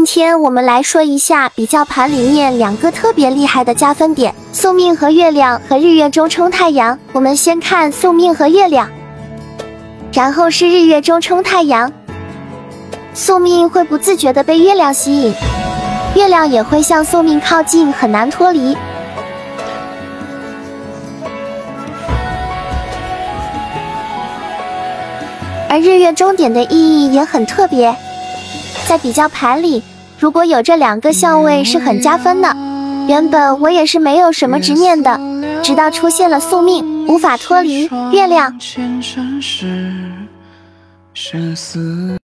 今天我们来说一下比较盘里面两个特别厉害的加分点：宿命和月亮和日月中冲太阳。我们先看宿命和月亮，然后是日月中冲太阳。宿命会不自觉的被月亮吸引，月亮也会向宿命靠近，很难脱离。而日月中点的意义也很特别。在比较盘里，如果有这两个相位是很加分的。原本我也是没有什么执念的，直到出现了宿命，无法脱离月亮。